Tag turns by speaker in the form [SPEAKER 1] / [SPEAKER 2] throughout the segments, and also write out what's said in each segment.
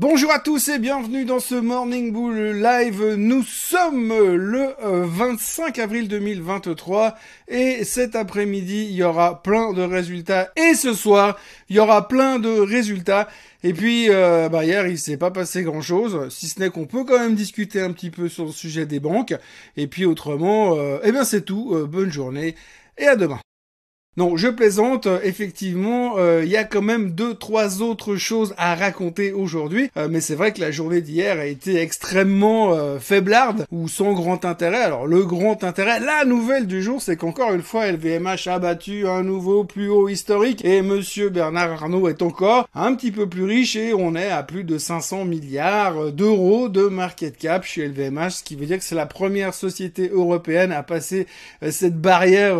[SPEAKER 1] Bonjour à tous et bienvenue dans ce Morning Bull Live. Nous sommes le 25 euh, avril 2023 et cet après-midi il y aura plein de résultats et ce soir il y aura plein de résultats. Et puis euh, bah hier il s'est pas passé grand chose, si ce n'est qu'on peut quand même discuter un petit peu sur le sujet des banques. Et puis autrement, euh, eh bien c'est tout. bonne journée et à demain. Non, je plaisante. Effectivement, euh, il y a quand même deux, trois autres choses à raconter aujourd'hui. Euh, mais c'est vrai que la journée d'hier a été extrêmement euh, faiblarde ou sans grand intérêt. Alors le grand intérêt, la nouvelle du jour, c'est qu'encore une fois, LVMH a battu un nouveau plus haut historique et Monsieur Bernard Arnault est encore un petit peu plus riche et on est à plus de 500 milliards d'euros de market cap chez LVMH, ce qui veut dire que c'est la première société européenne à passer cette barrière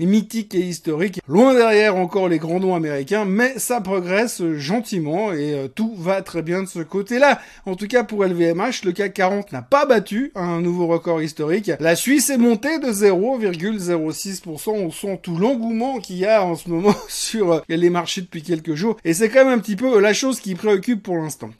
[SPEAKER 1] mythique et historique Loin derrière encore les grands noms américains, mais ça progresse gentiment et euh, tout va très bien de ce côté-là. En tout cas pour LVMH, le CAC 40 n'a pas battu un nouveau record historique. La Suisse est montée de 0,06%. On sent tout l'engouement qu'il y a en ce moment sur les marchés depuis quelques jours. Et c'est quand même un petit peu la chose qui préoccupe pour l'instant.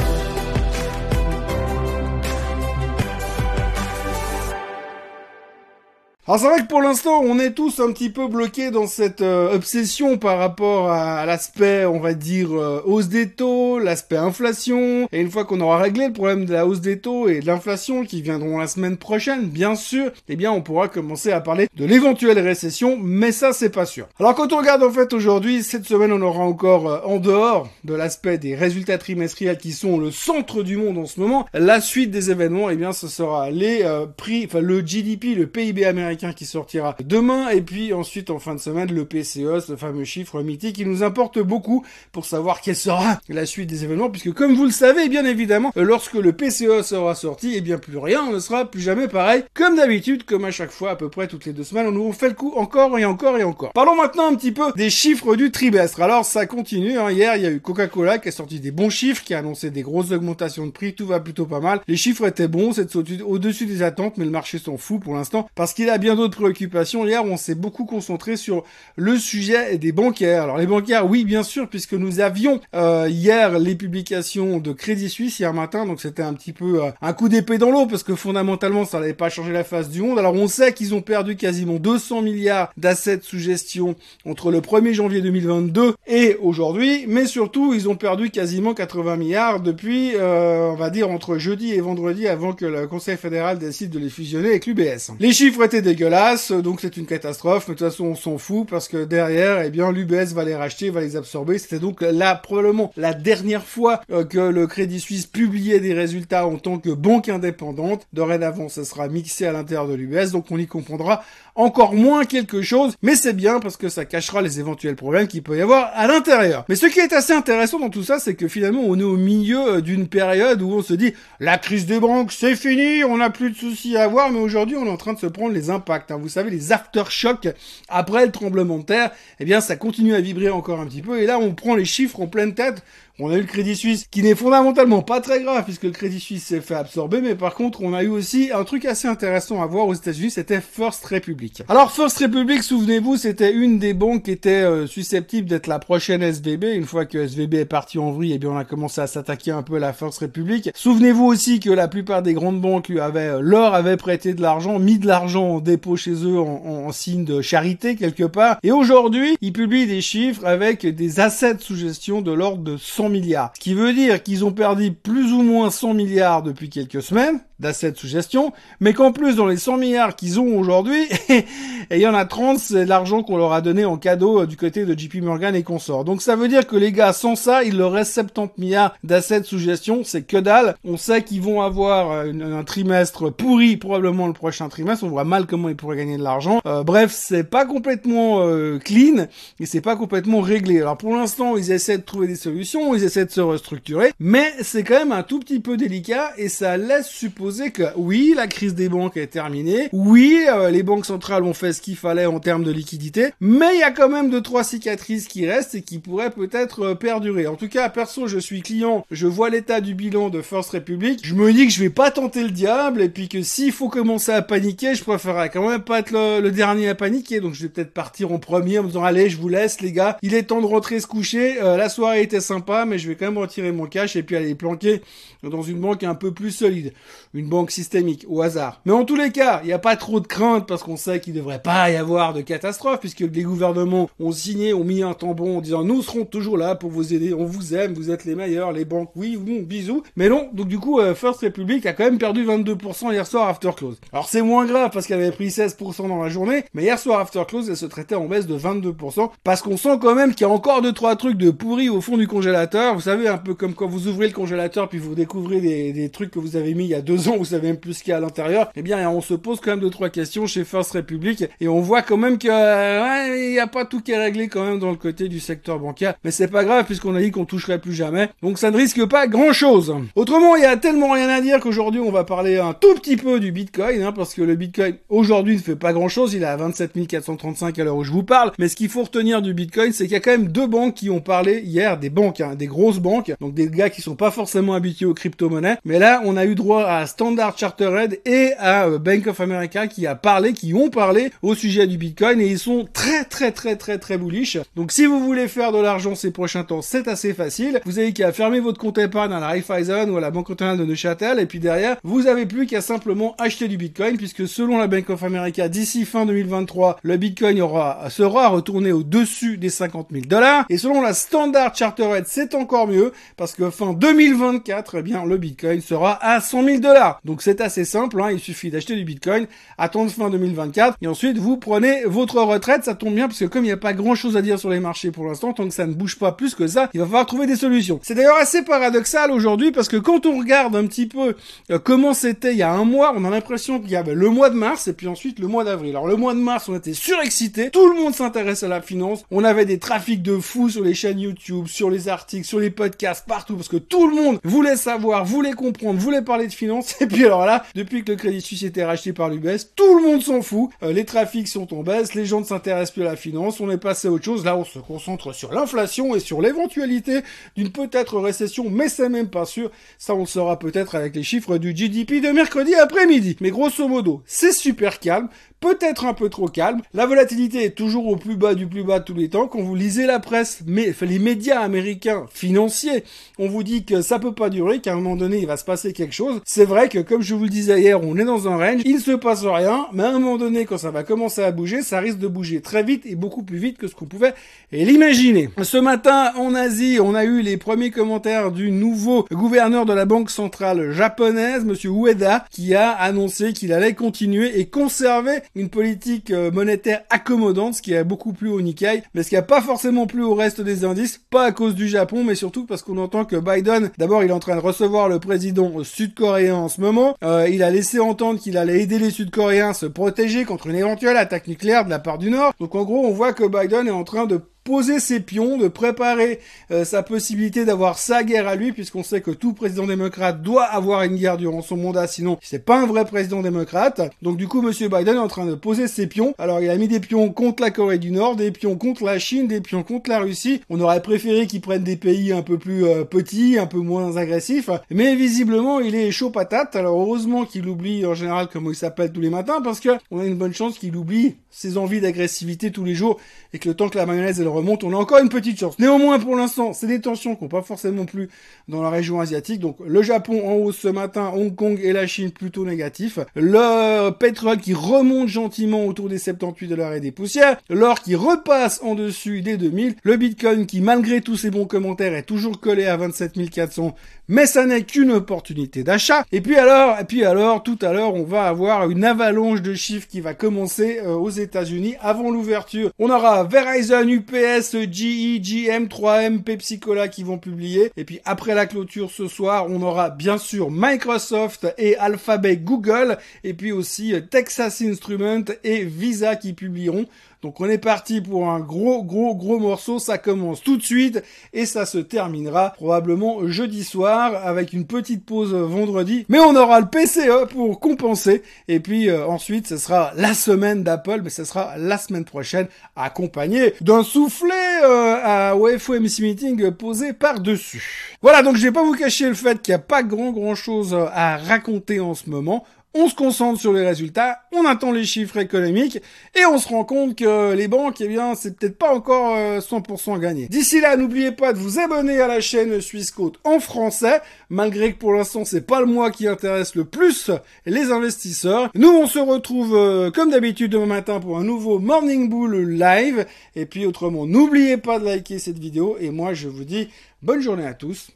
[SPEAKER 1] Alors c'est vrai que pour l'instant, on est tous un petit peu bloqués dans cette euh, obsession par rapport à, l'aspect, on va dire, euh, hausse des taux, l'aspect inflation. Et une fois qu'on aura réglé le problème de la hausse des taux et de l'inflation qui viendront la semaine prochaine, bien sûr, eh bien on pourra commencer à parler de l'éventuelle récession, mais ça c'est pas sûr. Alors quand on regarde en fait aujourd'hui, cette semaine on aura encore euh, en dehors de l'aspect des résultats trimestriels qui sont le centre du monde en ce moment, la suite des événements, eh bien ce sera les prix, enfin le GDP, le PIB américain qui sortira demain et puis ensuite en fin de semaine le PCE, le fameux chiffre mythique qui nous importe beaucoup pour savoir quelle sera la suite des événements puisque comme vous le savez bien évidemment lorsque le PCE sera sorti et eh bien plus rien ne sera plus jamais pareil comme d'habitude comme à chaque fois à peu près toutes les deux semaines on nous fait le coup encore et encore et encore. Parlons maintenant un petit peu des chiffres du trimestre. Alors ça continue hein. hier il y a eu Coca-Cola qui a sorti des bons chiffres qui a annoncé des grosses augmentations de prix tout va plutôt pas mal. Les chiffres étaient bons c'est au-dessus des attentes mais le marché s'en fout pour l'instant parce qu'il a bien d'autres préoccupations. Hier, on s'est beaucoup concentré sur le sujet des bancaires. Alors les bancaires, oui, bien sûr, puisque nous avions euh, hier les publications de Crédit Suisse hier matin, donc c'était un petit peu euh, un coup d'épée dans l'eau parce que fondamentalement, ça n'avait pas changé la face du monde. Alors on sait qu'ils ont perdu quasiment 200 milliards d'assets sous gestion entre le 1er janvier 2022 et aujourd'hui, mais surtout ils ont perdu quasiment 80 milliards depuis, euh, on va dire entre jeudi et vendredi avant que le Conseil fédéral décide de les fusionner avec l'UBS. Les chiffres étaient dégueulasses donc c'est une catastrophe, mais de toute façon on s'en fout parce que derrière, eh bien l'UBS va les racheter, va les absorber. C'était donc là probablement la dernière fois euh, que le Crédit Suisse publiait des résultats en tant que banque indépendante. Dorénavant, ça sera mixé à l'intérieur de l'UBS, donc on y comprendra encore moins quelque chose, mais c'est bien parce que ça cachera les éventuels problèmes qu'il peut y avoir à l'intérieur. Mais ce qui est assez intéressant dans tout ça, c'est que finalement on est au milieu euh, d'une période où on se dit la crise des banques c'est fini, on n'a plus de soucis à avoir, mais aujourd'hui on est en train de se prendre les Hein. Vous savez les aftershocks après le tremblement de terre, eh bien ça continue à vibrer encore un petit peu et là on prend les chiffres en pleine tête on a eu le Crédit Suisse, qui n'est fondamentalement pas très grave, puisque le Crédit Suisse s'est fait absorber, mais par contre, on a eu aussi un truc assez intéressant à voir aux États-Unis, c'était First Republic. Alors, First Republic, souvenez-vous, c'était une des banques qui était euh, susceptible d'être la prochaine SVB. Une fois que SVB est parti en vrille, eh bien, on a commencé à s'attaquer un peu à la First Republic. Souvenez-vous aussi que la plupart des grandes banques lui avaient, euh, leur avaient prêté de l'argent, mis de l'argent en dépôt chez eux en, en signe de charité quelque part. Et aujourd'hui, ils publient des chiffres avec des assets sous gestion de l'ordre de 100 milliards. Ce qui veut dire qu'ils ont perdu plus ou moins 100 milliards depuis quelques semaines d'assets sous gestion, mais qu'en plus dans les 100 milliards qu'ils ont aujourd'hui, et il y en a 30, c'est l'argent qu'on leur a donné en cadeau euh, du côté de JP Morgan et consorts. Donc ça veut dire que les gars, sans ça, il leur reste 70 milliards d'assets sous gestion, c'est que dalle. On sait qu'ils vont avoir euh, un trimestre pourri, probablement le prochain trimestre, on voit mal comment ils pourraient gagner de l'argent. Euh, bref, c'est pas complètement clean, et c'est pas complètement réglé. Alors pour l'instant, ils essaient de trouver des solutions, ils essaient de se restructurer, mais c'est quand même un tout petit peu délicat et ça laisse supposer que oui, la crise des banques est terminée, oui, euh, les banques centrales ont fait ce qu'il fallait en termes de liquidité, mais il y a quand même deux trois cicatrices qui restent et qui pourraient peut-être euh, perdurer. En tout cas, perso, je suis client, je vois l'état du bilan de First Republic, je me dis que je vais pas tenter le diable et puis que s'il faut commencer à paniquer, je préférerais quand même pas être le, dernier à paniquer. Donc je vais peut-être partir en premier en me disant allez, je vous laisse les gars, il est temps de rentrer se coucher. Euh, la soirée était sympa, mais je vais quand même retirer mon cash et puis aller planquer dans une banque un peu plus solide, une banque systémique au hasard. Mais en tous les cas, il n'y a pas trop de crainte parce qu'on sait qu'il ne devrait pas y avoir de catastrophe puisque les gouvernements ont signé, ont mis un tampon en disant nous serons toujours là pour vous aider, on vous aime, vous êtes les meilleurs, les banques, oui, bon, bisous. Mais non, donc du coup, euh, First Republic a quand même perdu 22% hier soir after close. Alors c'est moins grave parce qu'elle avait pris 16% dans la journée, mais hier soir after close, elle se traitait en baisse de 22% parce qu'on sent quand même qu'il y a encore deux trois trucs de pourris au fond du congélateur. Vous savez, un peu comme quand vous ouvrez le congélateur puis vous découvrez des, trucs que vous avez mis il y a deux ans, vous savez même plus ce qu'il y a à l'intérieur. Eh bien, on se pose quand même deux trois questions chez First Republic et on voit quand même que ouais, il n'y a pas tout qui est réglé quand même dans le côté du secteur bancaire. Mais c'est pas grave puisqu'on a dit qu'on toucherait plus jamais. Donc ça ne risque pas grand chose. Autrement, il y a tellement rien à dire qu'aujourd'hui on va parler un tout petit peu du Bitcoin, hein, parce que le Bitcoin aujourd'hui ne fait pas grand chose. Il est à 27 435 à l'heure où je vous parle. Mais ce qu'il faut retenir du Bitcoin, c'est qu'il y a quand même deux banques qui ont parlé hier, des banques, hein, des grosses banques, donc des gars qui sont pas forcément habitués aux crypto-monnaies. Mais là, on a eu droit à Standard Chartered et à euh, Bank of America qui a parlé, qui ont parlé au sujet du Bitcoin et ils sont très très très très très bullish. Donc si vous voulez faire de l'argent ces prochains temps, c'est assez facile. Vous avez qu'à fermer votre compte épargne à la Raiffeisen ou à la Banque Continentale de Neuchâtel et puis derrière, vous avez plus qu'à simplement acheter du Bitcoin puisque selon la Bank of America, d'ici fin 2023, le Bitcoin aura, sera retourné au-dessus des 50 000 dollars et selon la Standard Chartered, c'est encore mieux parce que fin 2024, eh bien, le Bitcoin sera à 100 000 dollars. Donc c'est assez simple, hein, il suffit d'acheter du Bitcoin, attendre fin 2024 et ensuite vous prenez votre retraite, ça tombe bien parce que comme il n'y a pas grand chose à dire sur les marchés pour l'instant, tant que ça ne bouge pas plus que ça, il va falloir trouver des solutions. C'est d'ailleurs assez paradoxal aujourd'hui parce que quand on regarde un petit peu euh, comment c'était il y a un mois, on a l'impression qu'il y avait le mois de mars et puis ensuite le mois d'avril. Alors le mois de mars, on était surexcité, tout le monde s'intéresse à la finance, on avait des trafics de fous sur les chaînes YouTube, sur les articles, sur les podcasts, partout parce que tout le monde voulait savoir, voulait comprendre, voulait parler de finance et puis alors là, depuis que le Crédit Suisse était racheté par l'UBS, tout le monde s'en fout, euh, les trafics sont en baisse, les gens ne s'intéressent plus à la finance, on est passé à autre chose, là on se concentre sur l'inflation et sur l'éventualité d'une peut-être récession, mais c'est même pas sûr, ça on le saura peut-être avec les chiffres du GDP de mercredi après-midi. Mais grosso modo, c'est super calme, peut-être un peu trop calme. La volatilité est toujours au plus bas du plus bas de tous les temps. Quand vous lisez la presse, mais les médias américains financiers, on vous dit que ça peut pas durer, qu'à un moment donné il va se passer quelque chose. C'est vrai comme je vous disais hier, on est dans un range, il se passe rien, mais à un moment donné quand ça va commencer à bouger, ça risque de bouger très vite et beaucoup plus vite que ce qu'on pouvait l'imaginer. Ce matin en Asie, on a eu les premiers commentaires du nouveau gouverneur de la banque centrale japonaise, monsieur Ueda, qui a annoncé qu'il allait continuer et conserver une politique euh, monétaire accommodante, ce qui a beaucoup plu au Nikkei, mais ce qui a pas forcément plu au reste des indices, pas à cause du Japon, mais surtout parce qu'on entend que Biden, d'abord, il est en train de recevoir le président sud-coréen en ce moment. Euh, il a laissé entendre qu'il allait aider les Sud-Coréens à se protéger contre une éventuelle attaque nucléaire de la part du Nord. Donc en gros, on voit que Biden est en train de poser ses pions, de préparer euh, sa possibilité d'avoir sa guerre à lui, puisqu'on sait que tout président démocrate doit avoir une guerre durant son mandat, sinon c'est pas un vrai président démocrate. Donc du coup, Monsieur Biden est en train de poser ses pions. Alors il a mis des pions contre la Corée du Nord, des pions contre la Chine, des pions contre la Russie. On aurait préféré qu'il prenne des pays un peu plus euh, petits, un peu moins agressifs, mais visiblement il est chaud patate. Alors heureusement qu'il oublie en général comment il s'appelle tous les matins, parce que on a une bonne chance qu'il oublie ses envies d'agressivité tous les jours et que le temps que la mayonnaise elle on a encore une petite chance. Néanmoins, pour l'instant, c'est des tensions qui n'ont pas forcément plus dans la région asiatique. Donc, le Japon en hausse ce matin, Hong Kong et la Chine plutôt négatifs. Le pétrole qui remonte gentiment autour des 78 dollars et des poussières. L'or qui repasse en dessus des 2000. Le Bitcoin qui, malgré tous ses bons commentaires, est toujours collé à 27 400. Mais ça n'est qu'une opportunité d'achat. Et puis alors, et puis alors, tout à l'heure, on va avoir une avalanche de chiffres qui va commencer euh, aux États-Unis avant l'ouverture. On aura Verizon, UPS, GE, GM, 3M, Pepsi Cola qui vont publier. Et puis après la clôture ce soir, on aura bien sûr Microsoft et Alphabet Google. Et puis aussi Texas Instruments et Visa qui publieront. Donc on est parti pour un gros gros gros morceau, ça commence tout de suite et ça se terminera probablement jeudi soir avec une petite pause vendredi. Mais on aura le PCE pour compenser et puis euh, ensuite ce sera la semaine d'Apple, mais ce sera la semaine prochaine accompagné d'un soufflet euh, à WFOMC Meeting posé par-dessus. Voilà, donc je vais pas vous cacher le fait qu'il n'y a pas grand grand chose à raconter en ce moment on se concentre sur les résultats, on attend les chiffres économiques et on se rend compte que les banques, eh bien, c'est peut-être pas encore 100% euh, gagné. D'ici là, n'oubliez pas de vous abonner à la chaîne Suisse Côte en français, malgré que pour l'instant, c'est pas le mois qui intéresse le plus les investisseurs. Nous, on se retrouve euh, comme d'habitude demain matin pour un nouveau Morning Bull live. Et puis autrement, n'oubliez pas de liker cette vidéo et moi, je vous dis bonne journée à tous.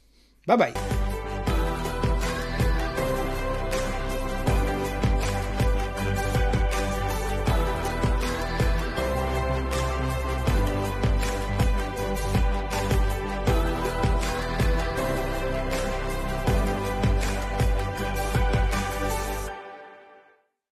[SPEAKER 1] Bye bye.